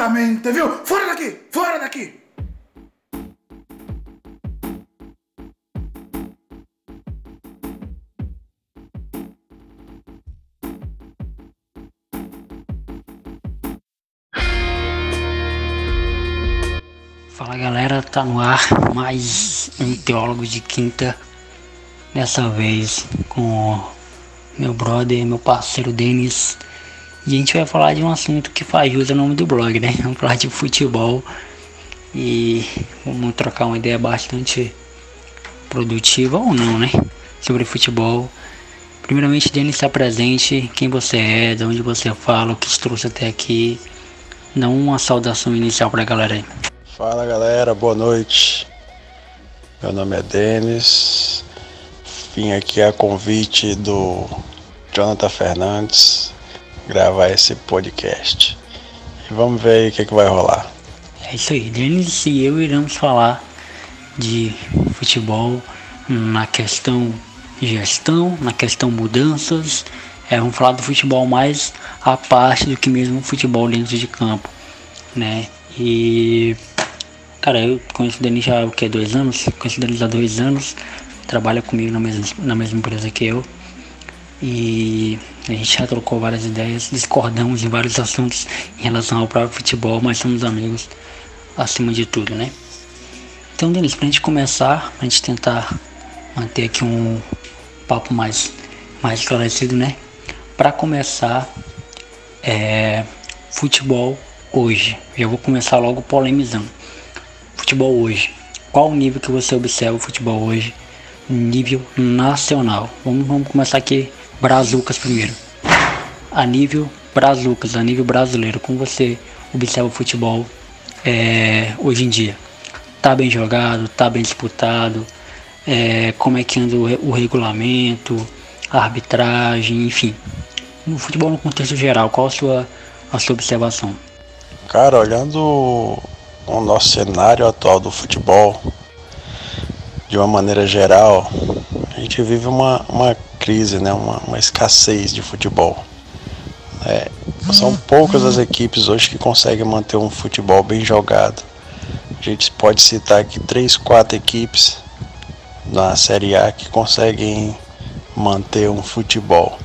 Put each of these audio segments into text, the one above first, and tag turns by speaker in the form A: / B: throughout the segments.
A: Francamente, viu? Fora daqui! Fora daqui!
B: Fala galera, tá no ar mais um teólogo de quinta. Dessa vez com meu brother, meu parceiro Denis. A gente vai falar de um assunto que faz jus ao nome do blog, né? Vamos falar de futebol. E vamos trocar uma ideia bastante produtiva ou não, né? Sobre futebol. Primeiramente, Denis está presente. Quem você é, de onde você fala, o que te trouxe até aqui. Dá uma saudação inicial pra galera aí.
C: Fala galera, boa noite. Meu nome é Denis. Vim aqui a convite do Jonathan Fernandes gravar esse podcast. E vamos ver aí o que, que vai rolar.
B: É isso aí, Denis e eu iremos falar de futebol na questão gestão, na questão mudanças. É, vamos falar do futebol mais a parte do que mesmo futebol dentro de campo, né? E Cara, eu conheço o Denis já o que? Dois anos? Conheço o Denis há dois anos. Trabalha comigo na mesma, na mesma empresa que eu. E a gente já trocou várias ideias, discordamos em vários assuntos em relação ao próprio futebol, mas somos amigos acima de tudo, né? Então, Denis, pra gente começar, pra gente tentar manter aqui um papo mais, mais esclarecido, né? Pra começar, é, futebol hoje. Já vou começar logo polemizando futebol hoje? Qual o nível que você observa o futebol hoje? Nível nacional. Vamos, vamos começar aqui, Brazucas primeiro. A nível Brazucas, a nível brasileiro, como você observa o futebol é, hoje em dia? Tá bem jogado, tá bem disputado, é, como é que anda o, o regulamento, a arbitragem, enfim. No futebol no contexto geral, qual a sua, a sua observação?
C: Cara, olhando o nosso cenário atual do futebol, de uma maneira geral, a gente vive uma, uma crise, né? uma, uma escassez de futebol. É, são poucas as equipes hoje que conseguem manter um futebol bem jogado. A gente pode citar aqui três, quatro equipes na Série A que conseguem manter um futebol.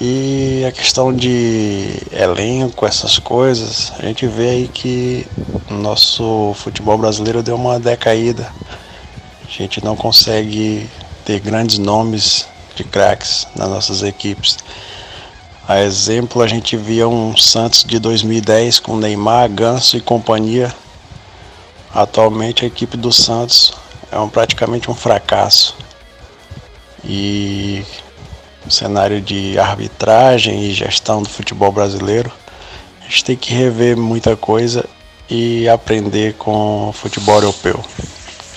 C: E a questão de elenco, essas coisas, a gente vê aí que nosso futebol brasileiro deu uma decaída. A gente não consegue ter grandes nomes de craques nas nossas equipes. A exemplo, a gente via um Santos de 2010 com Neymar, Ganso e companhia. Atualmente a equipe do Santos é um, praticamente um fracasso. E cenário de arbitragem e gestão do futebol brasileiro. A gente tem que rever muita coisa e aprender com o futebol europeu.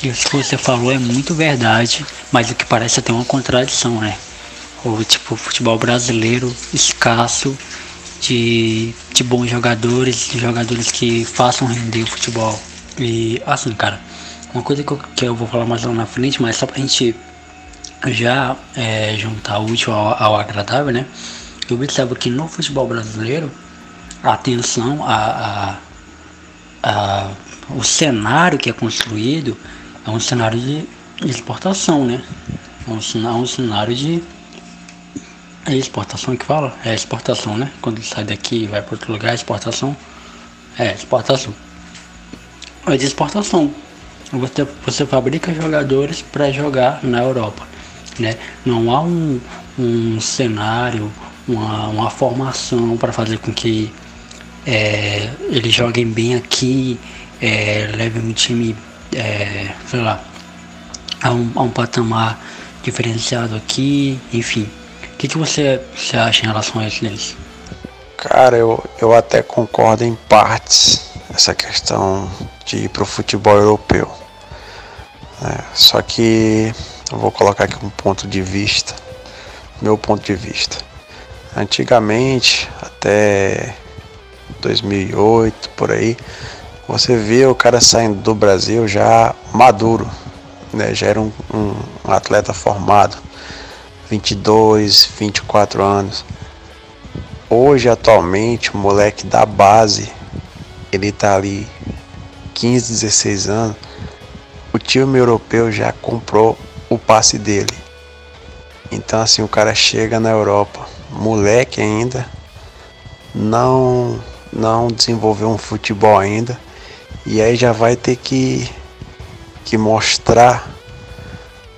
B: Isso que você falou é muito verdade, mas o que parece até uma contradição, né? O tipo futebol brasileiro escasso de, de bons jogadores, de jogadores que façam render o futebol. E assim, cara, uma coisa que eu, que eu vou falar mais lá na frente, mas só pra gente já é, juntar o útil ao, ao, agradável, né? Eu observo que no futebol brasileiro a atenção, a, a, a, o cenário que é construído é um cenário de exportação, né? É um, é um cenário de é exportação que fala? É exportação, né? Quando sai daqui e vai para outro lugar, é exportação. É, exportação. É de exportação. Você, você fabrica jogadores para jogar na Europa. Né? Não há um, um cenário, uma, uma formação para fazer com que é, eles joguem bem aqui, é, levem um time, é, sei lá, a um, a um patamar diferenciado aqui, enfim. Que, que você, você acha em relação a isso deles?
C: Cara, eu, eu até concordo em partes essa questão de ir para o futebol europeu. É, só que eu vou colocar aqui um ponto de vista, meu ponto de vista. Antigamente, até 2008 por aí, você via o cara saindo do Brasil já maduro, né? já era um, um atleta formado. 22, 24 anos. Hoje, atualmente, o moleque da base, ele tá ali 15, 16 anos. O time europeu já comprou o passe dele. Então, assim, o cara chega na Europa, moleque ainda, não, não desenvolveu um futebol ainda, e aí já vai ter que, que mostrar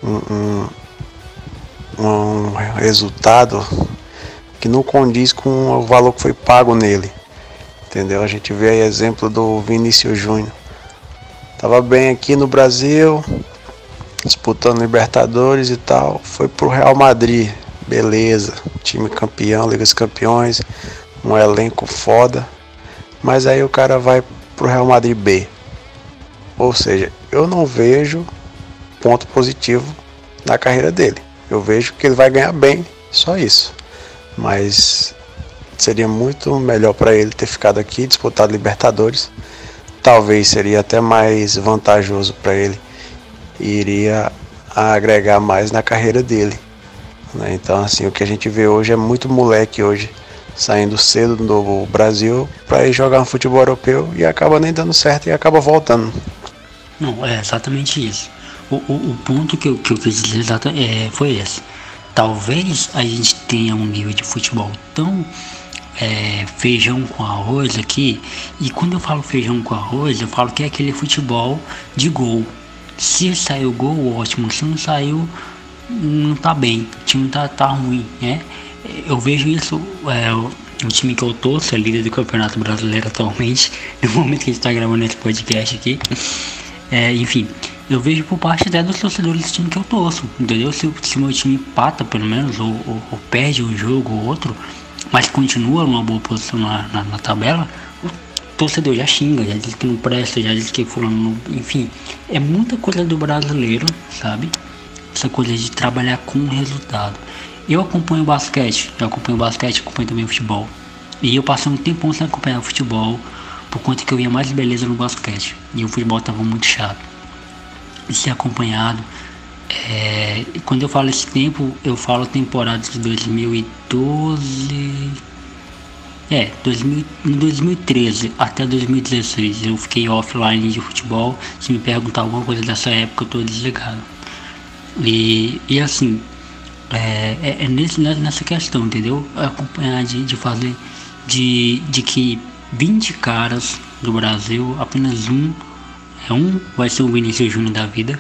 C: um, um, um resultado que não condiz com o valor que foi pago nele. Entendeu? A gente vê aí exemplo do Vinícius Júnior. Tava bem aqui no Brasil, disputando Libertadores e tal. Foi pro Real Madrid, beleza. Time campeão, Liga dos Campeões, um elenco foda. Mas aí o cara vai pro Real Madrid B. Ou seja, eu não vejo ponto positivo na carreira dele. Eu vejo que ele vai ganhar bem, só isso. Mas seria muito melhor para ele ter ficado aqui, disputado Libertadores. Talvez seria até mais vantajoso para ele e iria agregar mais na carreira dele. Né? Então, assim, o que a gente vê hoje é muito moleque hoje saindo cedo do Brasil para ir jogar no futebol europeu e acaba nem dando certo e acaba voltando.
B: Não, é exatamente isso. O, o, o ponto que eu, que eu quis dizer é, foi esse. Talvez a gente tenha um nível de futebol tão é, feijão com arroz aqui. E quando eu falo feijão com arroz, eu falo que é aquele futebol de gol. Se saiu gol, ótimo. Se não saiu, não tá bem. O time tá, tá ruim, né? Eu vejo isso. É, o time que eu torço é líder do Campeonato Brasileiro atualmente. No momento que a gente tá gravando esse podcast aqui. É, enfim, eu vejo por parte até dos torcedores do time que eu torço, entendeu? Se, se meu time empata, pelo menos, ou, ou, ou, perde um jogo ou outro, mas continua numa boa posição na, na, na, tabela, o torcedor já xinga, já diz que não presta, já diz que fulano não. Enfim, é muita coisa do brasileiro, sabe? Essa coisa de trabalhar com resultado. Eu acompanho o basquete, eu acompanho o basquete, acompanho também o futebol. E eu passei um tempão sem acompanhar o futebol, por conta que eu via mais beleza no basquete. E o futebol tava muito chato de ser acompanhado. É, quando eu falo esse tempo, eu falo temporada de 2012. É, 2000, em 2013 até 2016 eu fiquei offline de futebol. Se me perguntar alguma coisa dessa época, eu tô desligado. E, e assim, é, é, é nesse, nessa questão, entendeu? Acompanhar de, de fazer de, de que 20 caras do Brasil, apenas um um vai ser o Vinícius Júnior da vida,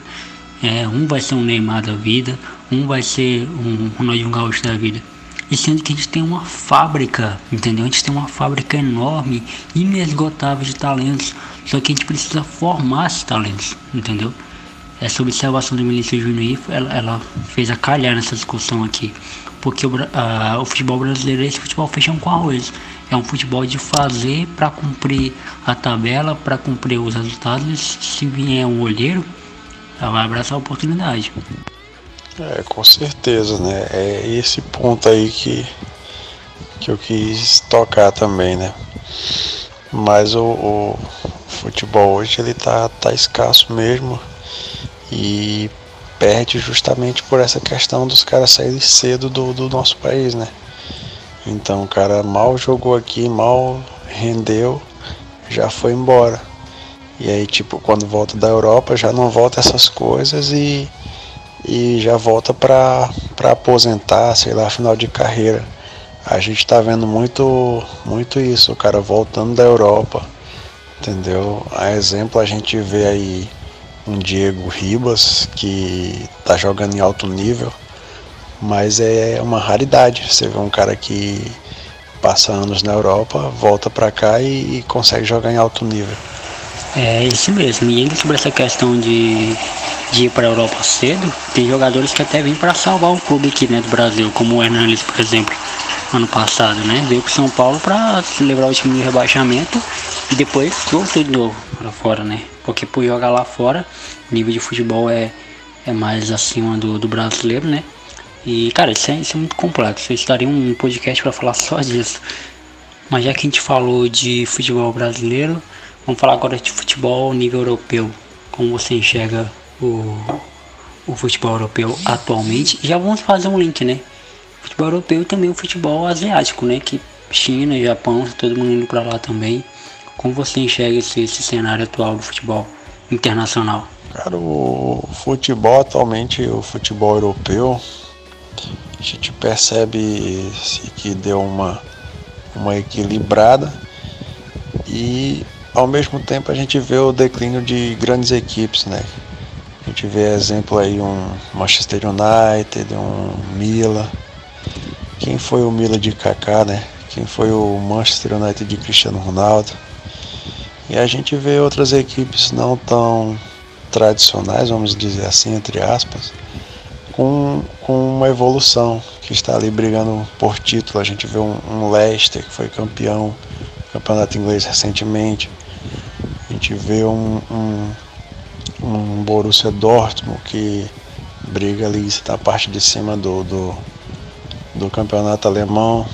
B: é, um vai ser um Neymar da vida, um vai ser um Ronaldinho Gaúcho da vida. E sendo que a gente tem uma fábrica, entendeu? A gente tem uma fábrica enorme, inesgotável de talentos. Só que a gente precisa formar esses talentos, entendeu? Essa observação do Vinícius Júnior ela, ela fez a calhar nessa discussão aqui. Porque o, a, o futebol brasileiro é esse futebol feijão com arroz. É um futebol de fazer para cumprir a tabela, para cumprir os resultados. Se vier um olheiro, ela vai abraçar a oportunidade.
C: É, com certeza, né? É esse ponto aí que, que eu quis tocar também, né? Mas o, o futebol hoje ele tá, tá escasso mesmo e perde justamente por essa questão dos caras saírem cedo do, do nosso país, né? Então o cara mal jogou aqui, mal rendeu, já foi embora. E aí, tipo, quando volta da Europa, já não volta essas coisas e, e já volta pra, aposentar, sei lá, final de carreira. A gente tá vendo muito, muito isso, o cara voltando da Europa, entendeu? A exemplo, a gente vê aí um Diego Ribas que tá jogando em alto nível mas é uma raridade. Você vê um cara que passa anos na Europa, volta para cá e, e, consegue jogar em alto nível.
B: É isso mesmo. E ainda sobre essa questão de, de ir para a Europa cedo, tem jogadores que até vêm para salvar o clube aqui né, do Brasil, como o Hernandes, por exemplo, ano passado, né? Veio para São Paulo para levar o time de rebaixamento e depois voltou de novo para fora, né? Porque por jogar lá fora, nível de futebol é, é mais acima do, do brasileiro, né? E, cara, isso é, isso é muito complexo. Eu estaria um podcast para falar só disso. Mas já que a gente falou de futebol brasileiro, vamos falar agora de futebol nível europeu. Como você enxerga o, o futebol europeu atualmente. Já vamos fazer um link, né? Futebol europeu e também o futebol asiático, né? Que China, Japão, todo mundo indo para lá também. Como você enxerga esse, esse cenário atual do futebol internacional?
C: Cara, o futebol atualmente, o futebol europeu, a gente percebe que deu uma, uma equilibrada e ao mesmo tempo a gente vê o declínio de grandes equipes, né? A gente vê exemplo aí um Manchester United, um Milan. Quem foi o Milan de Kaká, né? Quem foi o Manchester United de Cristiano Ronaldo? E a gente vê outras equipes não tão tradicionais, vamos dizer assim, entre aspas, com, com uma evolução, que está ali brigando por título. A gente vê um, um Leicester que foi campeão campeonato inglês recentemente. A gente vê um, um, um Borussia Dortmund que briga ali na parte de cima do, do, do campeonato alemão.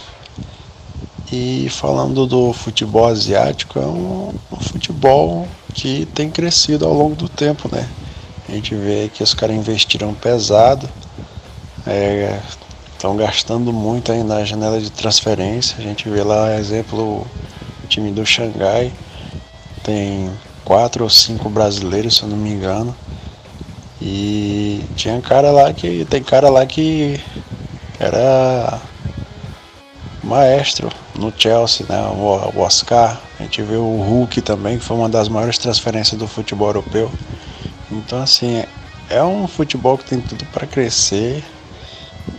C: E falando do futebol asiático, é um, um, futebol que tem crescido ao longo do tempo, né? A gente vê que os caras investiram pesado, estão é, gastando muito aí na janela de transferência. A gente vê lá, exemplo, o time do Xangai tem quatro ou cinco brasileiros, se eu não me engano. E tinha cara lá que. Tem cara lá que era maestro no Chelsea, né? O, Oscar. A gente vê o Hulk também, que foi uma das maiores transferências do futebol europeu. Então, assim, é um futebol que tem tudo para crescer.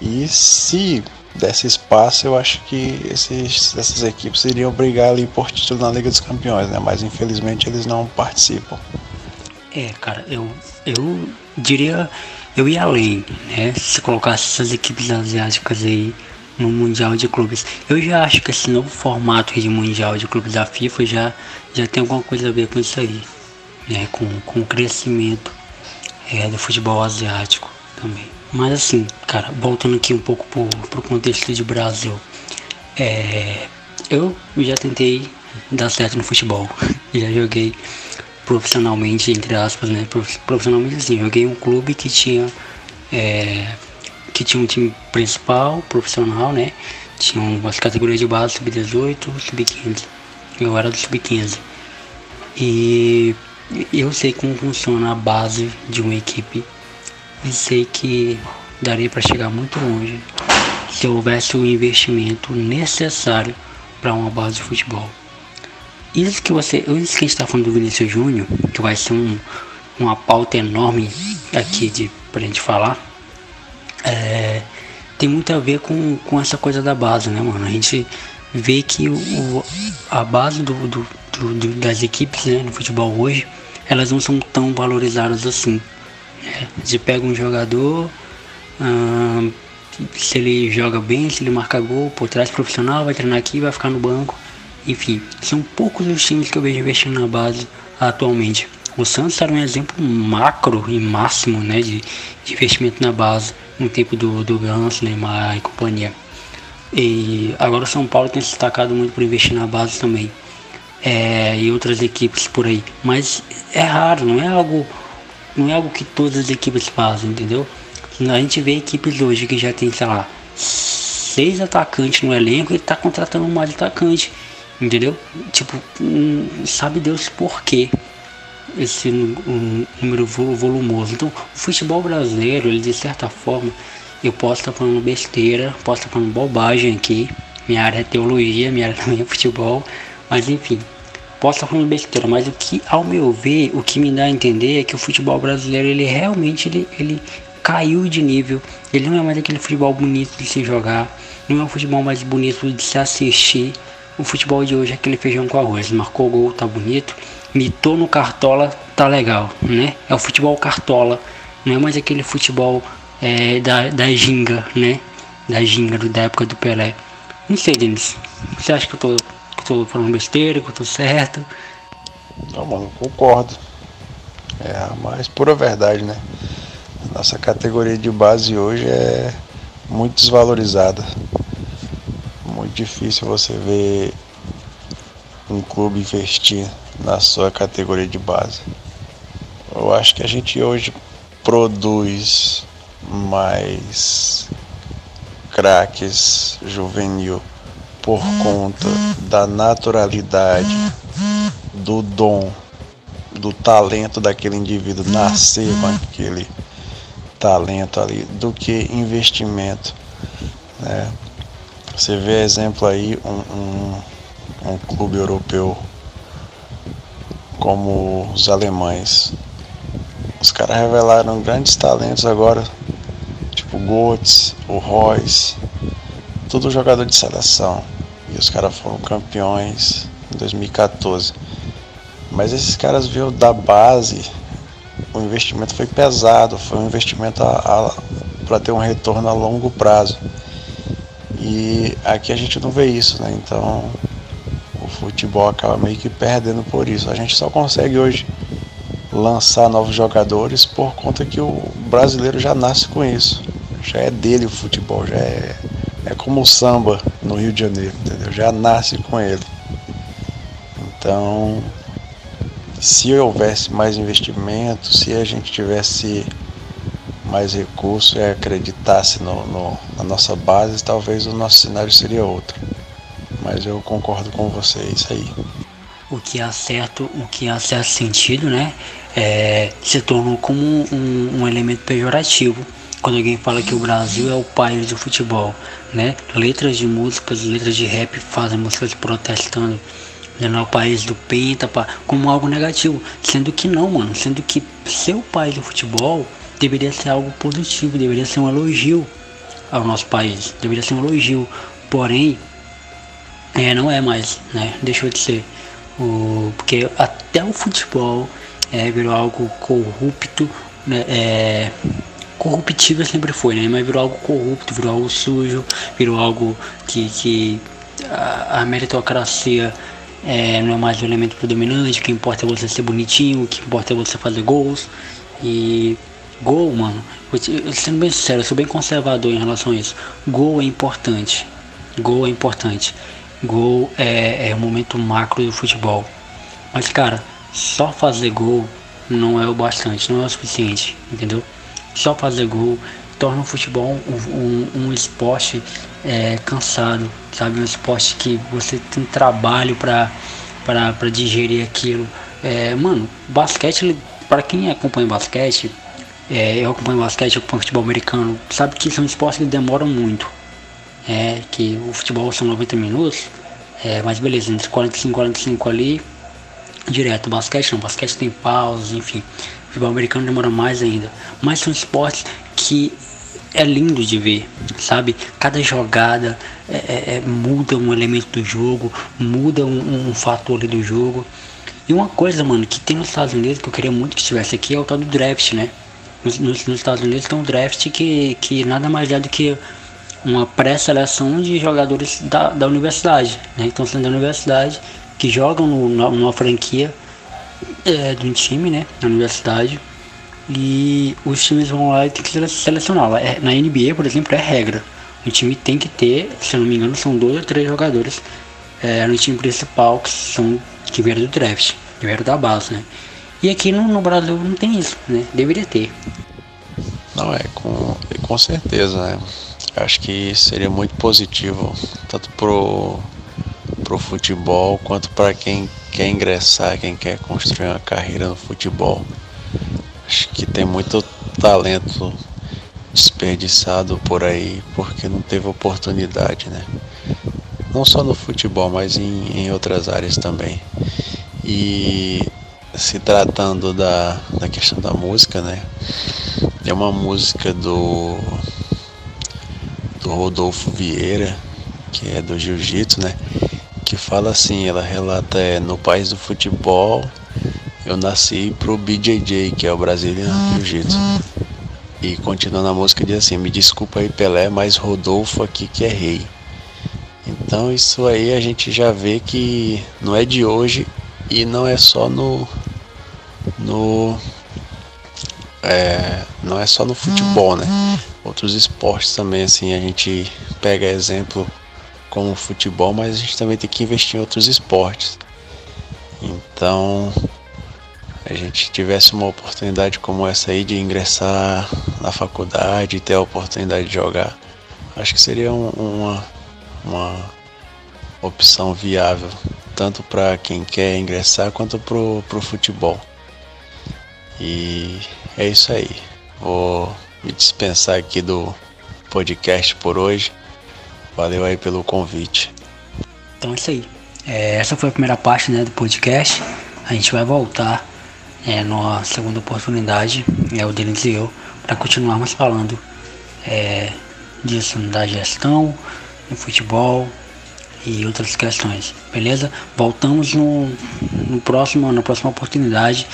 C: E se desse espaço, eu acho que esses, essas equipes iriam brigar ali por título na Liga dos Campeões, né? Mas infelizmente eles não participam.
B: É, cara, eu, eu diria, eu ia além, né? Se colocasse essas equipes asiáticas aí no Mundial de Clubes. Eu já acho que esse novo formato de Mundial de Clubes da FIFA já, já tem alguma coisa a ver com isso aí. Né, com, com o crescimento é, do futebol asiático também. Mas assim, cara, voltando aqui um pouco pro, pro contexto de Brasil. É, eu já tentei dar certo no futebol. já joguei profissionalmente, entre aspas, né? Profissionalmente assim, joguei um clube que tinha é, que tinha um time principal, profissional, né? Tinha umas categorias de base, sub-18, sub-15. Eu era do sub-15. E eu sei como funciona a base de uma equipe e sei que daria para chegar muito longe se houvesse o investimento necessário para uma base de futebol. Isso que você, isso que a gente está falando do Vinícius Júnior, que vai ser um, uma pauta enorme aqui de pra gente falar é, tem muito a ver com, com essa coisa da base, né, mano? A gente vê que o, a base do, do, do, das equipes né, no futebol hoje, elas não são tão valorizadas assim. Né? Você pega um jogador, se ele joga bem, se ele marca gol, por trás profissional, vai treinar aqui, vai ficar no banco. Enfim, são poucos os times que eu vejo investindo na base atualmente. O Santos era um exemplo macro e máximo né, de, de investimento na base no tempo do, do Ganso, Neymar e companhia. E agora o São Paulo tem se destacado muito por investir na base também. É, e outras equipes por aí. Mas é raro, não é algo. Não é algo que todas as equipes fazem, entendeu? A gente vê equipes hoje que já tem, sei lá, seis atacantes no elenco e tá contratando mais atacante. Entendeu? Tipo, hum, sabe Deus por quê esse um, número volumoso. Então, o futebol brasileiro, ele de certa forma, eu posso estar falando besteira, posso estar falando bobagem aqui. Minha área é teologia, minha área também é futebol, mas enfim, posso estar falando besteira, mas o que, ao meu ver, o que me dá a entender é que o futebol brasileiro, ele realmente ele, ele caiu de nível. Ele não é mais aquele futebol bonito de se jogar, não é um futebol mais bonito de se assistir. O futebol de hoje é aquele feijão com arroz. Marcou gol, tá bonito mitou no cartola, tá legal, né? É o futebol cartola, não é mais aquele futebol é, da, da ginga, né? Da ginga da época do Pelé. Não sei, Denis. Você acha que eu tô, que tô falando besteira, que eu tô certo?
C: Não, mano, concordo. É a mais pura verdade, né? Nossa categoria de base hoje é muito desvalorizada. Muito difícil você ver um clube investir na sua categoria de base. Eu acho que a gente hoje produz mais craques juvenil por conta da naturalidade, do dom, do talento daquele indivíduo nascer com aquele talento ali, do que investimento. Né? Você vê exemplo aí um, um, um clube europeu como os alemães. Os caras revelaram grandes talentos agora, tipo o Götze, o Royce, tudo jogador de seleção. E os caras foram campeões em 2014. Mas esses caras viram da base, o investimento foi pesado, foi um investimento para ter um retorno a longo prazo. E aqui a gente não vê isso, né? Então o futebol acaba meio que perdendo por isso. A gente só consegue hoje lançar novos jogadores por conta que o brasileiro já nasce com isso. Já é dele o futebol, já é, é como o samba no Rio de Janeiro, entendeu? Já nasce com ele. Então, se houvesse mais investimento, se a gente tivesse mais recursos e acreditasse no, no, na nossa base, talvez o nosso cenário seria outro. Mas eu concordo com vocês aí.
B: O que há certo, o que há certo sentido, né, é, se tornou como um, um elemento pejorativo quando alguém fala que o Brasil é o país do futebol, né? Letras de músicas, letras de rap fazem músicas protestando, dizendo é o país do penta, como algo negativo, sendo que não, mano, sendo que ser o país do futebol deveria ser algo positivo, deveria ser um elogio ao nosso país, deveria ser um elogio, porém, é, não é mais, né? Deixou de ser, o, porque até o futebol é, virou algo corrupto, né? É, corruptível sempre foi, né? Mas virou algo corrupto, virou algo sujo, virou algo que, que a, a meritocracia é, não é mais o elemento predominante, o que importa é você ser bonitinho, o que importa é você fazer gols. E gol, mano, eu, sendo bem sincero, eu sou bem conservador em relação a isso. Gol é importante. Gol é importante. Gol é, é o momento macro do futebol. Mas cara, só fazer gol não é o bastante, não é o suficiente, entendeu? Só fazer gol torna o futebol um, um, um esporte é, cansado, sabe? Um esporte que você tem trabalho para digerir aquilo. É, mano, basquete, para quem acompanha basquete, é, eu acompanho basquete, eu acompanho futebol americano, sabe que são esportes que demoram muito. É, que o futebol são 90 minutos, é, mas beleza, entre 45 e 45 ali, direto. Basquete não, basquete tem pausas, enfim futebol americano demora mais ainda. Mas são esportes que é lindo de ver, sabe? Cada jogada é, é, é muda um elemento do jogo, muda um, um fator ali do jogo. E uma coisa, mano, que tem nos Estados Unidos que eu queria muito que estivesse aqui é o tal do draft, né? Nos, nos, nos Estados Unidos tem um draft que, que nada mais é do que uma pré-seleção de jogadores da, da universidade, né? Então sendo da universidade que jogam no, numa franquia é, de um time, né, na universidade. E os times vão lá e tem que selecionar. É, na NBA, por exemplo, é regra. O time tem que ter, se eu não me engano, são dois ou três jogadores é, no time principal que são que vieram do draft, que vieram da base, né? E aqui no, no Brasil não tem isso, né? Deveria ter.
C: Não, é com, com certeza, né? Acho que seria muito positivo, tanto pro, pro futebol quanto para quem quer ingressar, quem quer construir uma carreira no futebol. Acho que tem muito talento desperdiçado por aí porque não teve oportunidade, né? Não só no futebol, mas em, em outras áreas também. E se tratando da, da questão da música, né? É uma música do, do Rodolfo Vieira, que é do Jiu-Jitsu, né? Que fala assim, ela relata é, no país do futebol, eu nasci pro BJJ, que é o Brazilian Jiu-Jitsu. E continuando a música diz assim, me desculpa aí Pelé, mas Rodolfo aqui que é rei. Então isso aí a gente já vê que não é de hoje e não é só no no é, não é só no futebol, né? Outros esportes também assim a gente pega exemplo como futebol, mas a gente também tem que investir em outros esportes. Então, a gente tivesse uma oportunidade como essa aí de ingressar na faculdade ter a oportunidade de jogar, acho que seria um, uma, uma opção viável, tanto para quem quer ingressar quanto para o futebol. E é isso aí. Vou me dispensar aqui do podcast por hoje. Valeu aí pelo convite.
B: Então é isso aí. É, essa foi a primeira parte né, do podcast. A gente vai voltar é, numa segunda oportunidade, é o Denis e eu, para continuarmos falando é, disso, da gestão, do futebol e outras questões, beleza? Voltamos no, no próximo, na próxima oportunidade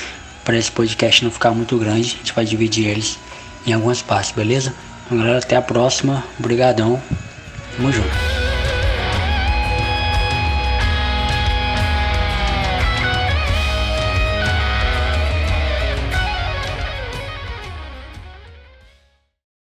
B: para esse podcast não ficar muito grande, a gente vai dividir eles em algumas partes, beleza? Então, galera, até a próxima. Obrigadão. 什么时候？